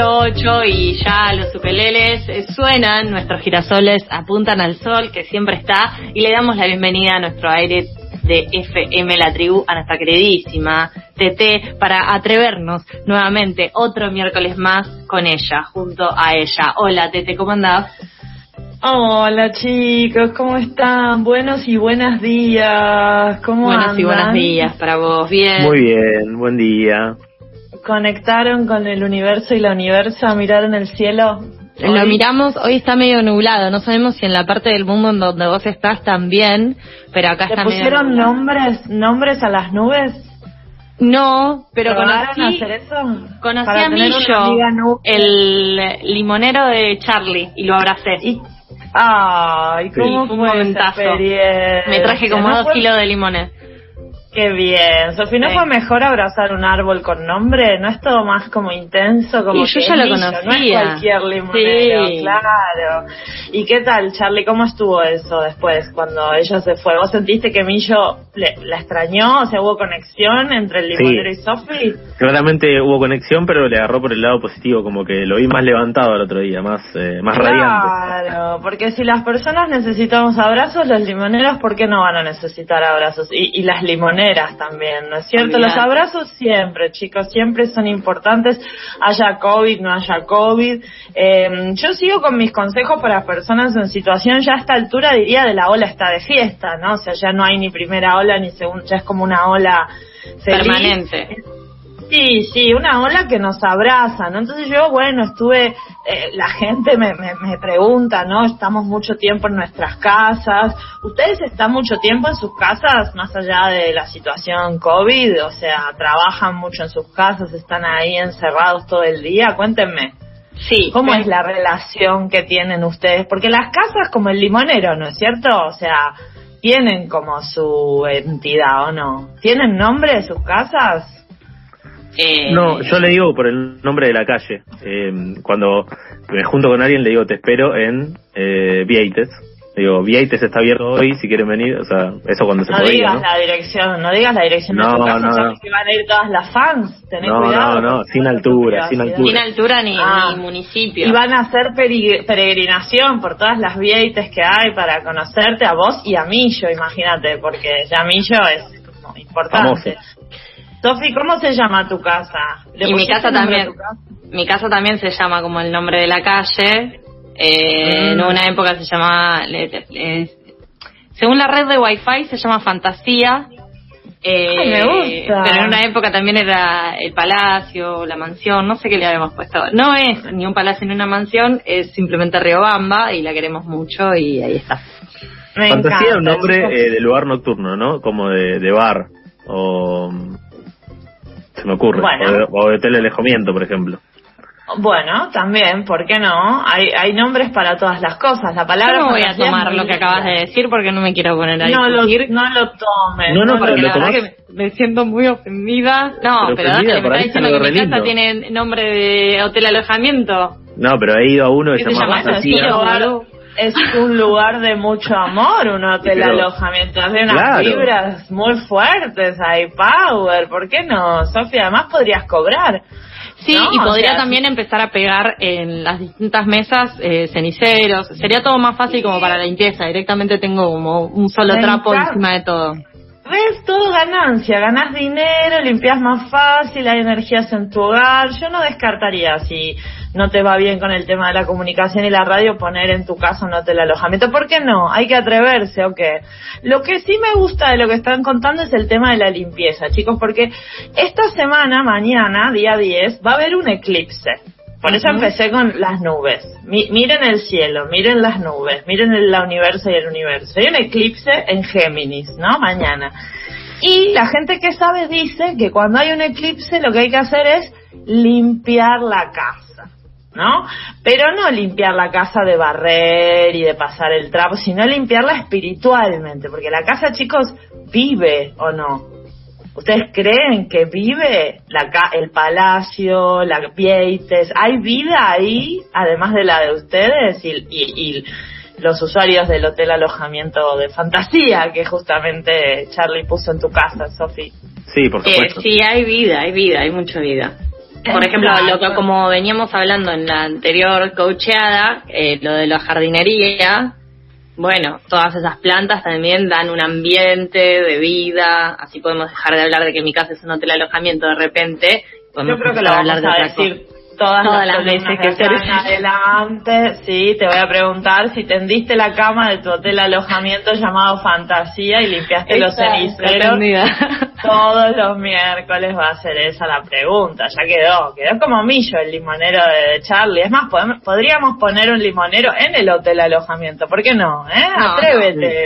8 y ya los upeleles eh, suenan, nuestros girasoles apuntan al sol que siempre está y le damos la bienvenida a nuestro aire de FM La Tribu a nuestra queridísima TT para atrevernos nuevamente otro miércoles más con ella, junto a ella. Hola TT, ¿cómo andás? Hola chicos, ¿cómo están? Buenos y buenos días. ¿Cómo Buenos y buenos días para vos. Bien. Muy bien, buen día conectaron con el universo y la universo, miraron el cielo. Lo miramos, hoy está medio nublado, no sabemos si en la parte del mundo en donde vos estás también, pero acá está medio pusieron nombres, nombres a las nubes? No, pero conocí, hacer eso? conocí a Millo, el limonero de Charlie, y lo abracé. Y, ay, cómo fue Me traje como dos kilos de limones. Qué bien. Sofi, ¿no fue mejor abrazar un árbol con nombre? ¿No es todo más como intenso? Como y yo ya lo conocía. No es cualquier limonero, sí. claro. ¿Y qué tal, Charlie? ¿Cómo estuvo eso después, cuando ella se fue? ¿Vos sentiste que Millo la extrañó? O sea, ¿hubo conexión entre el limonero y Sofi? Claramente hubo conexión, pero le agarró por el lado positivo, como que lo vi más levantado el otro día, más, eh, más radiante. Claro, porque si las personas necesitamos abrazos, los limoneros, ¿por qué no van a necesitar abrazos? Y, y las limoneras también, ¿no es cierto? Los abrazos siempre, chicos, siempre son importantes, haya COVID, no haya COVID. Eh, yo sigo con mis consejos para personas en situación, ya a esta altura diría de la ola está de fiesta, ¿no? O sea, ya no hay ni primera ola ni segunda, ya es como una ola permanente. Sí, sí, una ola que nos abraza, ¿no? Entonces yo, bueno, estuve, eh, la gente me, me, me, pregunta, ¿no? Estamos mucho tiempo en nuestras casas. ¿Ustedes están mucho tiempo en sus casas, más allá de la situación COVID? O sea, ¿trabajan mucho en sus casas? ¿Están ahí encerrados todo el día? Cuéntenme. Sí. ¿Cómo es la relación que tienen ustedes? Porque las casas como el limonero, ¿no es cierto? O sea, tienen como su entidad, ¿o no? ¿Tienen nombre sus casas? Eh, no, yo le digo por el nombre de la calle. Eh, cuando me junto con alguien le digo te espero en eh, Vieites. Digo, Vieites está abierto hoy si quieren venir. O sea, eso cuando se no Digas la dirección, no digas la dirección no, de tu casa, no, no. que van a ir todas las fans. Tenés no, cuidado. No, no, sin altura, sin altura. Sin altura ni, ah, ni municipio. Y van a hacer peregrinación por todas las Vieites que hay para conocerte a vos y a Millo, imagínate, porque ya Millo es como importante. Famoso. Sofi, ¿cómo se llama tu casa? Y mi casa también. Mi casa también se llama como el nombre de la calle. Eh, En mm. una época se llamaba, según la red de Wi-Fi se llama Fantasía. Eh, me gusta. Pero en una época también era el palacio, la mansión, no sé qué le habíamos puesto. No es ni un palacio ni una mansión, es simplemente Riobamba y la queremos mucho y ahí está. Fantasía es un nombre eh, de lugar nocturno, ¿no? Como de, de bar o se me ocurre. O, de, telealejamiento, por ejemplo. Bueno, también, ¿por qué no? Hay, hay nombres para todas las cosas. La palabra. no voy a tomar lo que acabas de decir porque no me quiero poner a no Lo, no lo tomes. No, no, porque la verdad que me siento muy ofendida. No, pero, pero me está diciendo que mi casa tiene nombre de hotel alojamiento. No, pero he ido a uno que se llama es un lugar de mucho amor, un hotel alojamiento, hace unas fibras muy fuertes, hay power, ¿por qué no? Sofía, además podrías cobrar. Sí, y podría también empezar a pegar en las distintas mesas eh, ceniceros. Sería todo más fácil como para la limpieza. Directamente tengo como un solo trapo encima de todo. ¿Ves? Todo ganancia. Ganas dinero, limpias más fácil, hay energías en tu hogar. Yo no descartaría si no te va bien con el tema de la comunicación y la radio, poner en tu caso un hotel alojamiento. ¿Por qué no? Hay que atreverse, ¿o qué? Lo que sí me gusta de lo que están contando es el tema de la limpieza, chicos, porque esta semana, mañana, día 10, va a haber un eclipse. Por eso empecé con las nubes. miren el cielo, miren las nubes, miren el universo y el universo. Hay un eclipse en Géminis, ¿no? Mañana. Y la gente que sabe dice que cuando hay un eclipse lo que hay que hacer es limpiar la casa, ¿no? Pero no limpiar la casa de barrer y de pasar el trapo, sino limpiarla espiritualmente, porque la casa, chicos, vive o no. ¿Ustedes creen que vive la, el palacio, la Vieites? ¿Hay vida ahí, además de la de ustedes y, y, los usuarios del hotel alojamiento de fantasía que justamente Charlie puso en tu casa, Sofi? Sí, por eh, supuesto. sí, hay vida, hay vida, hay mucha vida. Por ejemplo, lo que como veníamos hablando en la anterior coacheada, eh, lo de la jardinería, bueno, todas esas plantas también dan un ambiente de vida, así podemos dejar de hablar de que mi casa es un hotel alojamiento de repente. Yo creo que lo vamos a decir todas, las, veces que se adelante. Sí, te voy a preguntar si tendiste la cama de tu hotel alojamiento llamado Fantasía y limpiaste los ceniceros. Todos los miércoles va a ser esa la pregunta. Ya quedó, quedó como millo el limonero de Charlie. Es más, podríamos poner un limonero en el hotel alojamiento. ¿Por qué no? ¿Eh? Atrévete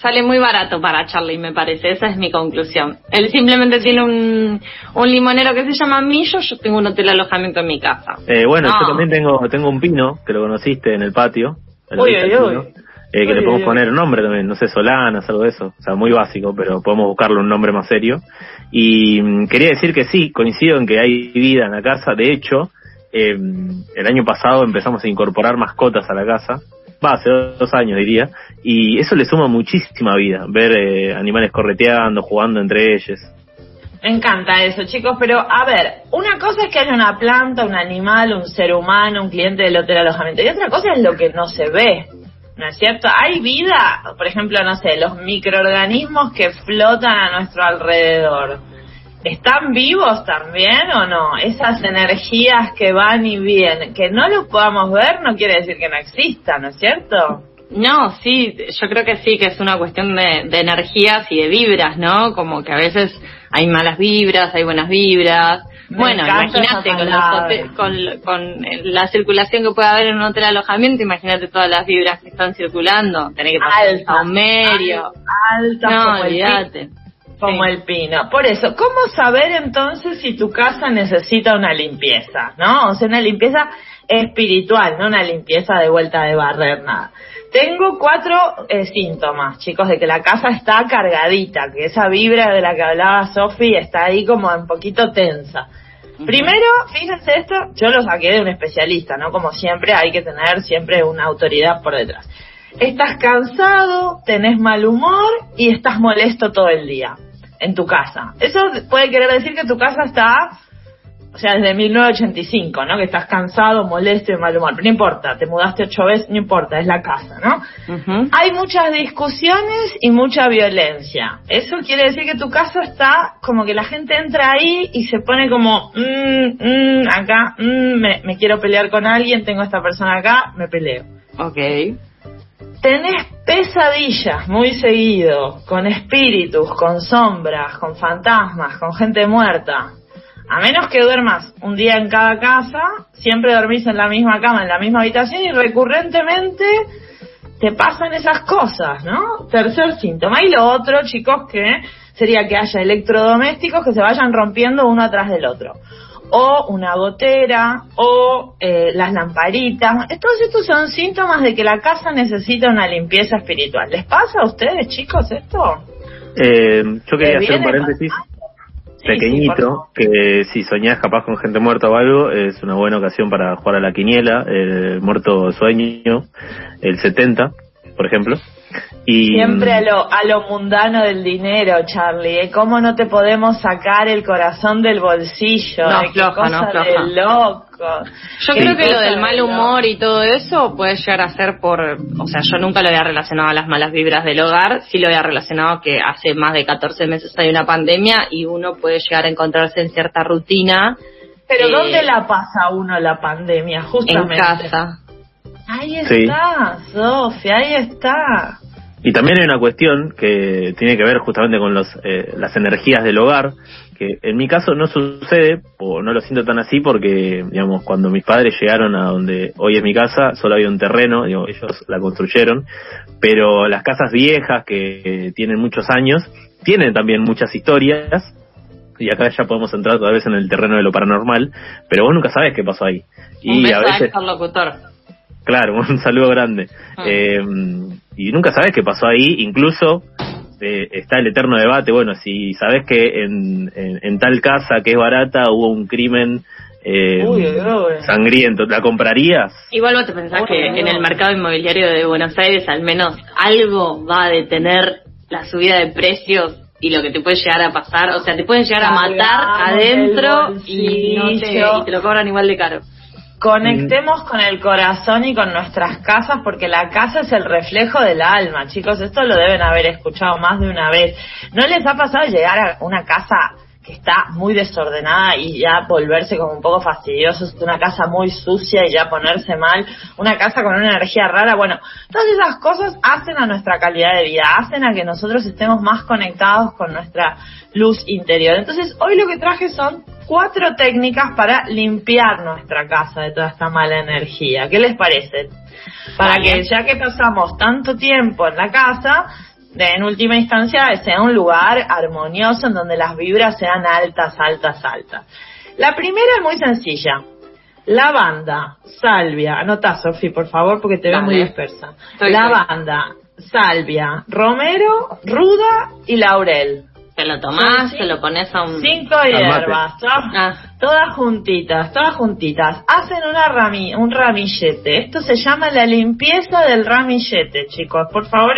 sale muy barato para Charlie, me parece. Esa es mi conclusión. Él simplemente tiene un, un limonero que se llama Millo, yo tengo un hotel alojamiento en mi casa. Eh, bueno, yo también tengo, tengo un pino, que lo conociste en el patio. uy, uy, eh, que le podemos poner nombre también, no sé, Solanas, algo de eso. O sea, muy básico, pero podemos buscarle un nombre más serio. Y mm, quería decir que sí, coincido en que hay vida en la casa. De hecho, eh, el año pasado empezamos a incorporar mascotas a la casa va, hace dos años diría, y eso le suma muchísima vida, ver eh, animales correteando, jugando entre ellos. Me encanta eso, chicos, pero a ver, una cosa es que haya una planta, un animal, un ser humano, un cliente del hotel alojamiento, y otra cosa es lo que no se ve, ¿no es cierto? Hay vida, por ejemplo, no sé, los microorganismos que flotan a nuestro alrededor ¿Están vivos también o no? Esas energías que van y vienen, que no los podamos ver no quiere decir que no existan, ¿no es cierto? No, sí, yo creo que sí, que es una cuestión de, energías y de vibras, ¿no? Como que a veces hay malas vibras, hay buenas vibras. bueno, imagínate con, con, la circulación que puede haber en un hotel alojamiento, imagínate todas las vibras que están circulando. Tenés que pasar a un medio. no, olvídate como el pino. Por eso, ¿cómo saber entonces si tu casa necesita una limpieza? ¿No? O sea, una limpieza espiritual, no una limpieza de vuelta de barrer, nada. Tengo cuatro eh, síntomas, chicos, de que la casa está cargadita, que esa vibra de la que hablaba Sofi está ahí como un poquito tensa. Primero, fíjense esto, yo lo saqué de un especialista, ¿no? Como siempre, hay que tener siempre una autoridad por detrás. Estás cansado, tenés mal humor y estás molesto todo el día en tu casa. Eso puede querer decir que tu casa está, o sea, desde 1985, ¿no? Que estás cansado, molesto y mal humor. Pero no importa, te mudaste ocho veces, no importa, es la casa, ¿no? Hay muchas discusiones y mucha violencia. Eso quiere decir que tu casa está como que la gente entra ahí y se pone como, mmm, mmm, acá, mmm, me, me quiero pelear con alguien, tengo a esta persona acá, me peleo. Ok tenés pesadillas muy seguido, con espíritus, con sombras, con fantasmas, con gente muerta. A menos que duermas un día en cada casa, siempre dormís en la misma cama, en la misma habitación y recurrentemente te pasan esas cosas, ¿no? Tercer síntoma. Y lo otro, chicos, que sería que haya electrodomésticos que se vayan rompiendo uno atrás del otro o una gotera o eh, las lamparitas. Todos estos son síntomas de que la casa necesita una limpieza espiritual. ¿Les pasa a ustedes, chicos, esto? Eh, yo quería hacer un paréntesis pequeñito, que si soñás capaz con gente muerta o algo, es una buena ocasión para jugar a la quiniela, el muerto sueño, el 70, por ejemplo. Siempre a lo, a lo mundano del dinero, Charlie. ¿eh? ¿Cómo no te podemos sacar el corazón del bolsillo? No, floja, no, floja. loco. Yo creo que lo del mal humor y todo eso puede llegar a ser por... O sea, yo nunca lo había relacionado a las malas vibras del hogar. Sí lo había relacionado que hace más de 14 meses hay una pandemia y uno puede llegar a encontrarse en cierta rutina. Pero ¿dónde eh, la pasa uno la pandemia? Justamente. En casa. Ahí está, Sofía, ahí está. Y también hay una cuestión que tiene que ver justamente con los, eh, las energías del hogar, que en mi caso no sucede, o no lo siento tan así, porque, digamos, cuando mis padres llegaron a donde hoy es mi casa, solo había un terreno, digo, ellos la construyeron, pero las casas viejas que tienen muchos años, tienen también muchas historias, y acá ya podemos entrar otra vez en el terreno de lo paranormal, pero vos nunca sabes qué pasó ahí. y a veces... locutor. Claro, un saludo grande. Ah. Eh, y nunca sabes qué pasó ahí, incluso eh, está el eterno debate, bueno, si sabes que en, en, tal casa que es barata hubo un crimen eh, sangriento, ¿la comprarías? Igual vos te pensás que en el mercado inmobiliario de Buenos Aires al menos algo va a detener la subida de precios y lo que te puede llegar a pasar, o sea, te pueden llegar a matar adentro y, te, y te lo cobran igual de caro. Conectemos con el corazón y con nuestras casas porque la casa es el reflejo del alma, chicos. Esto lo deben haber escuchado más de una vez. ¿No les ha pasado llegar a una casa que está muy desordenada y ya volverse como un poco fastidioso, una casa muy sucia y ya ponerse mal, una casa con una energía rara, bueno, todas esas cosas hacen a nuestra calidad de vida, hacen a que nosotros estemos más conectados con nuestra luz interior. Entonces, hoy lo que traje son cuatro técnicas para limpiar nuestra casa de toda esta mala energía. ¿Qué les parece? Para que ya que pasamos tanto tiempo en la casa, en última instancia sea un lugar armonioso en donde las vibras sean altas, altas, altas. La primera es muy sencilla. Lavanda, salvia, anota Sofi por favor porque te veo muy dispersa. Lavanda, salvia, romero, ruda y laurel. Te lo tomás, te lo pones a un... Cinco hierbas, ah. todas, juntitas, todas juntitas. Hacen una rami, un ramillete. Esto se llama la limpieza del ramillete, chicos. Por favor,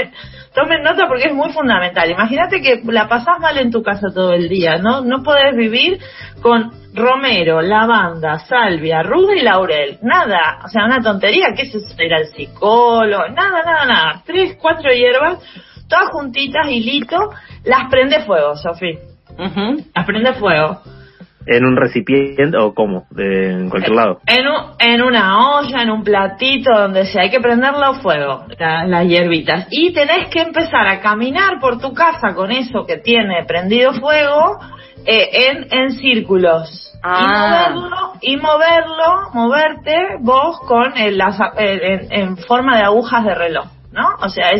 tomen nota porque es muy fundamental. Imagínate que la pasás mal en tu casa todo el día, ¿no? No podés vivir con romero, lavanda, salvia, ruda y laurel. Nada, o sea, una tontería. ¿Qué es eso? Ir al psicólogo. Nada, nada, nada. Tres, cuatro hierbas todas juntitas, hilito, las prende fuego, Sofi. Las prende fuego. ¿En un recipiente o cómo? ¿En cualquier lado? En, en una olla, en un platito, donde sea. Hay que prenderlo fuego, las hierbitas. Y tenés que empezar a caminar por tu casa con eso que tiene prendido fuego eh, en, en círculos. Ah. Y moverlo, y moverlo, moverte vos con el, en forma de agujas de reloj. ¿No? O sea,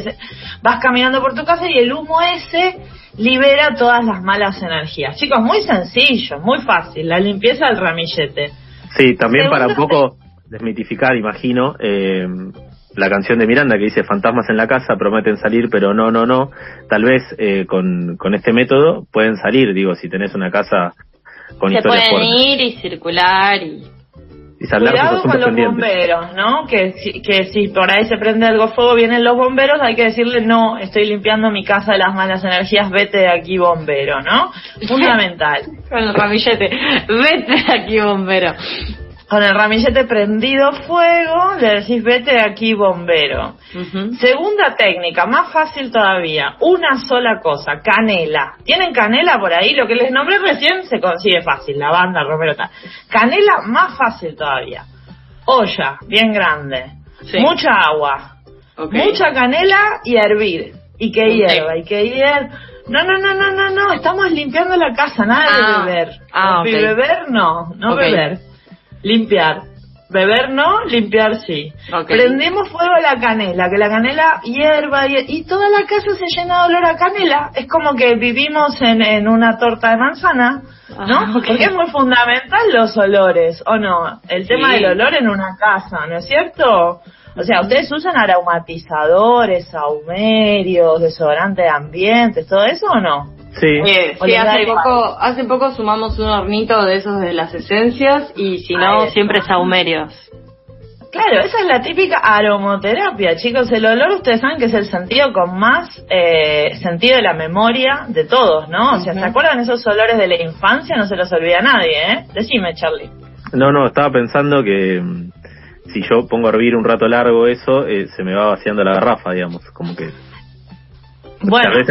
vas caminando por tu casa y el humo ese libera todas las malas energías. Chicos, muy sencillo, muy fácil, la limpieza del ramillete. Sí, también para un poco desmitificar, imagino, eh, la canción de Miranda que dice fantasmas en la casa prometen salir, pero no, no, no. Tal vez eh, con, con este método pueden salir, digo, si tenés una casa con Se pueden ir y circular y Cuidado con los bomberos, ¿no? Que si, que si por ahí se prende algo fuego, vienen los bomberos, hay que decirle, no, estoy limpiando mi casa de las malas energías, vete de aquí, bombero, ¿no? Fundamental. con el ramillete, vete de aquí, bombero con el ramillete prendido fuego, le decís vete de aquí bombero. Segunda técnica, más fácil todavía, una sola cosa, canela. ¿Tienen canela por ahí? Lo que les nombré recién se consigue fácil, lavanda, romero, tal. Canela más fácil todavía. Olla, bien grande. Mucha agua. Mucha canela y hervir. Y que hierva, y que hierva. No, no, no, no, no, no, estamos limpiando la casa, nada de ah. beber. Ah, beber no, no beber limpiar. Beber no, limpiar sí. Prendemos fuego a la canela, que la canela hierva y, toda la casa se llena de olor a canela. Es como que vivimos en, en una torta de manzana, ¿no? Ah, Porque es muy fundamental los olores, ¿o no? El tema del olor en una casa, ¿no es cierto? O sea, ustedes usan aromatizadores, saumerios, desodorantes de ambientes, todo eso o no? Sí. Eh, hace poco, hace poco sumamos un hornito de esos de las esencias y si no, siempre saumerios. Claro, esa es la típica aromoterapia, chicos. El olor, ustedes saben que es el sentido con más eh, sentido de la memoria de todos, ¿no? O sea, ¿se acuerdan esos olores de la infancia? No se los olvida nadie, ¿eh? Decime, Charlie. No, no, estaba pensando que mm, si yo pongo a hervir un rato largo eso, eh, se me va vaciando la garrafa, digamos, como que bueno, ahí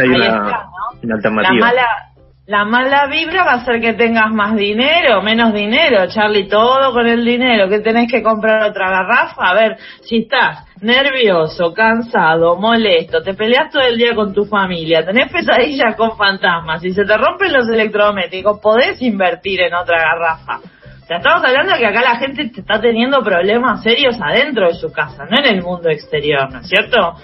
La mala, La mala vibra va a hacer que tengas más dinero, menos dinero, Charlie, todo con el dinero, que tenés que comprar otra garrafa. A ver, si estás nervioso, cansado, molesto, te peleas todo el día con tu familia, tenés pesadillas con fantasmas, si se te rompen los electrodomésticos, podés invertir en otra garrafa. Sea, estamos hablando de que acá la gente está teniendo problemas serios adentro de su casa, no en el mundo exterior, ¿no es cierto?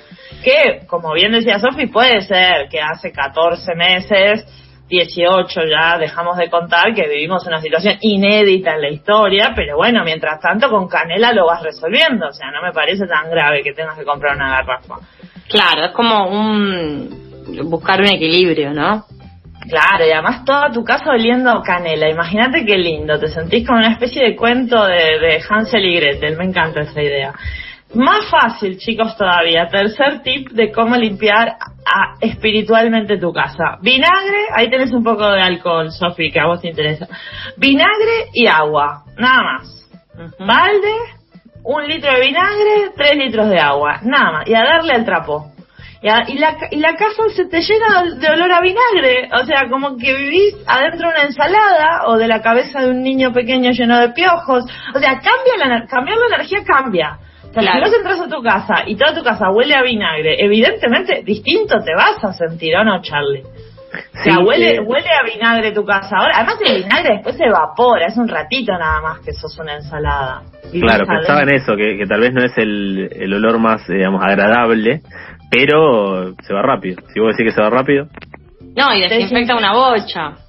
Que, como bien decía Sofi, puede ser que hace 14 meses 18 ya dejamos de contar que vivimos una situación inédita en la historia, pero bueno, mientras tanto con Canela lo vas resolviendo, o sea, no me parece tan grave que tengas que comprar una garrafa. Claro, es como un buscar un equilibrio, ¿no? Claro, y además toda tu casa oliendo canela. Imagínate qué lindo, te sentís como una especie de cuento de, de Hansel y Gretel, me encanta esa idea. Más fácil, chicos, todavía. Tercer tip de cómo limpiar espiritualmente tu casa. Vinagre, ahí tenés un poco de alcohol, Sofi, que a vos te interesa. Vinagre y agua, nada más. Balde, un litro de vinagre, tres litros de agua, nada más. Y a darle al trapo. Y, la, y la casa se te llena de olor a vinagre. O sea, como que vivís adentro de una ensalada o de la cabeza de un niño pequeño lleno de piojos. O sea, cambia la, cambiar la energía cambia. Si vos entras a tu casa y toda tu casa huele a vinagre, evidentemente distinto te vas a sentir, ¿o no, Charlie? o sea, huele, huele a vinagre tu casa. Ahora, además el vinagre después se evapora, es un ratito nada más que sos una ensalada. claro, pensaba en eso, que, que, tal vez no es el, el olor más, digamos, agradable, pero se va rápido. Si vos decís que se va rápido. No, y desinfecta una bocha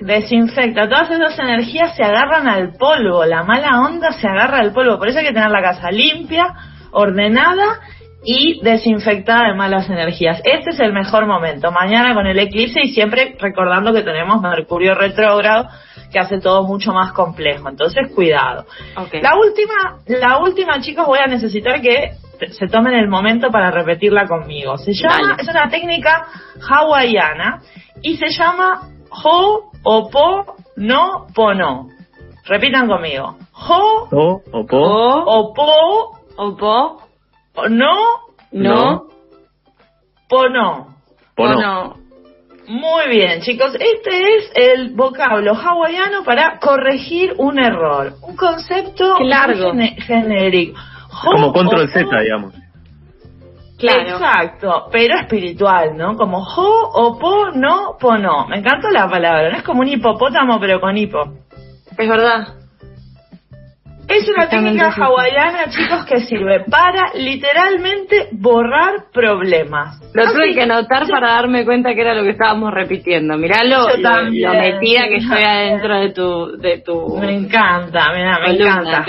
desinfecta. Todas esas energías se agarran al polvo, la mala onda se agarra al polvo. Por eso hay que tener la casa limpia, ordenada y desinfectada de malas energías. Este es el mejor momento. Mañana con el eclipse y siempre recordando que tenemos Mercurio retrógrado que hace todo mucho más complejo. Entonces, cuidado. La última, la última, chicos, voy a necesitar que se tomen el momento para repetirla conmigo. Se llama, es una técnica hawaiana y se llama Ho Opo, no, pono. Repitan conmigo. Jo, o, opo, opo, opo, no, no, pono. Pono. Muy bien, chicos. Este es el vocablo hawaiano para corregir un error. Un concepto largo. genérico. Como control Z, digamos. Exacto, pero espiritual, ¿no? Como jo, o po, no, po, no. Me encanta la palabra, no es como un hipopótamo, pero con hipo. Es verdad. Es una técnica hawaiana, chicos, que sirve para literalmente borrar problemas. Lo tuve que anotar para darme cuenta que era lo que estábamos repitiendo. Mirá lo, lo, metida que estoy adentro de tu, de tu. Me encanta, mira, me encanta.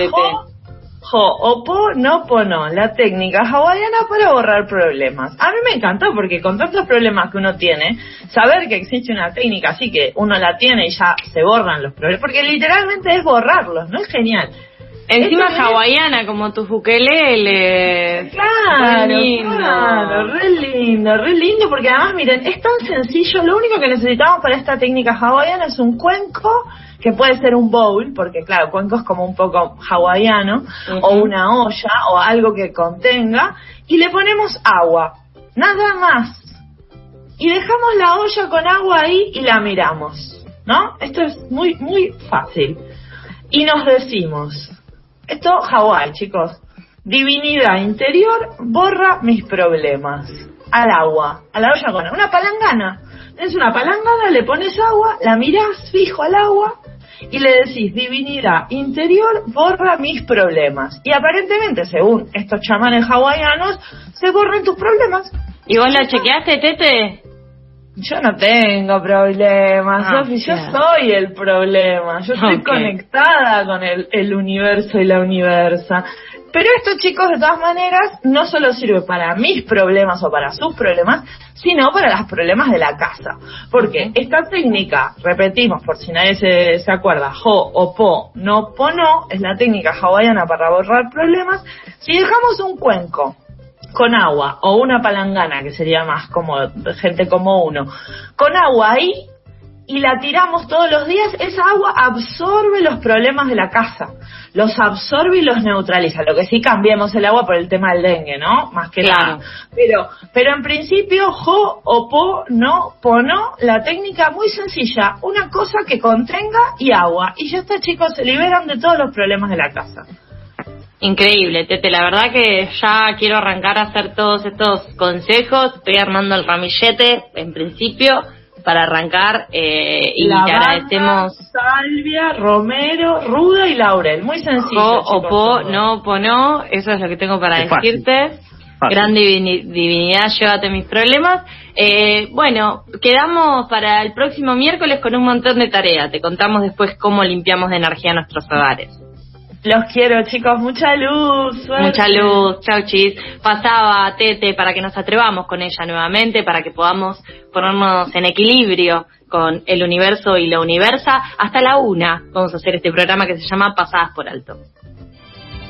O po no no, la técnica hawaiana para borrar problemas. A mí me encantó porque con tantos problemas que uno tiene, saber que existe una técnica así que uno la tiene y ya se borran los problemas, porque literalmente es borrarlos, ¿no? Es genial. Encima hawaiana, como tu ukulele. Claro, re lindo. claro, re lindo, re lindo, porque además, miren, es tan sencillo, lo único que necesitamos para esta técnica hawaiana es un cuenco, que puede ser un bowl, porque claro, cuenco es como un poco hawaiano, o una olla, o algo que contenga, y le ponemos agua, nada más. Y dejamos la olla con agua ahí y la miramos, ¿no? Esto es muy, muy fácil. Y nos decimos, esto Hawái, chicos. Divinidad interior borra mis problemas. Al agua, a la olla con una palangana. Es una palangana, le pones agua, la miras fijo al agua y le decís, divinidad interior borra mis problemas. Y aparentemente, según estos chamanes hawaianos, se borran tus problemas. ¿Y vos lo chequeaste, Tete? Yo no tengo problemas, ah, Sofi, yo soy el problema. Yo estoy conectada con el, el universo y la universa. Pero esto, chicos, de todas maneras, no solo sirve para mis problemas o para sus problemas, sino para los problemas de la casa. Porque esta técnica, repetimos por si nadie se, se acuerda, ho o po, no po no, es la técnica hawaiana para borrar problemas. Si dejamos un cuenco con agua o una palangana, que sería más como gente como uno, con agua ahí y la tiramos todos los días, esa agua absorbe los problemas de la casa, los absorbe y los neutraliza. Lo que sí cambiemos el agua por el tema del dengue, ¿no? Más que nada. Pero, pero en principio, jo, o po, no, pono, la técnica muy sencilla, una cosa que contenga y agua. Y ya está, chicos, se liberan de todos los problemas de la casa. Increíble, Tete. La verdad que ya quiero arrancar a hacer todos estos consejos. Estoy armando el ramillete, en principio para arrancar eh, y te agradecemos. Salvia, Romero, Ruda y Laurel. Muy sencillo. O, po, no, po, no. Eso es lo que tengo para decirte. Gran divinidad, llévate mis problemas. Eh, bueno, quedamos para el próximo miércoles con un montón de tareas. Te contamos después cómo limpiamos de energía nuestros hogares. Los quiero, chicos. Mucha luz. Mucha luz. Chau, chis. Pasaba Tete para que nos atrevamos con ella nuevamente, para que podamos ponernos en equilibrio con el universo y la universa. Hasta la una vamos a hacer este programa que se llama Pasadas por Alto.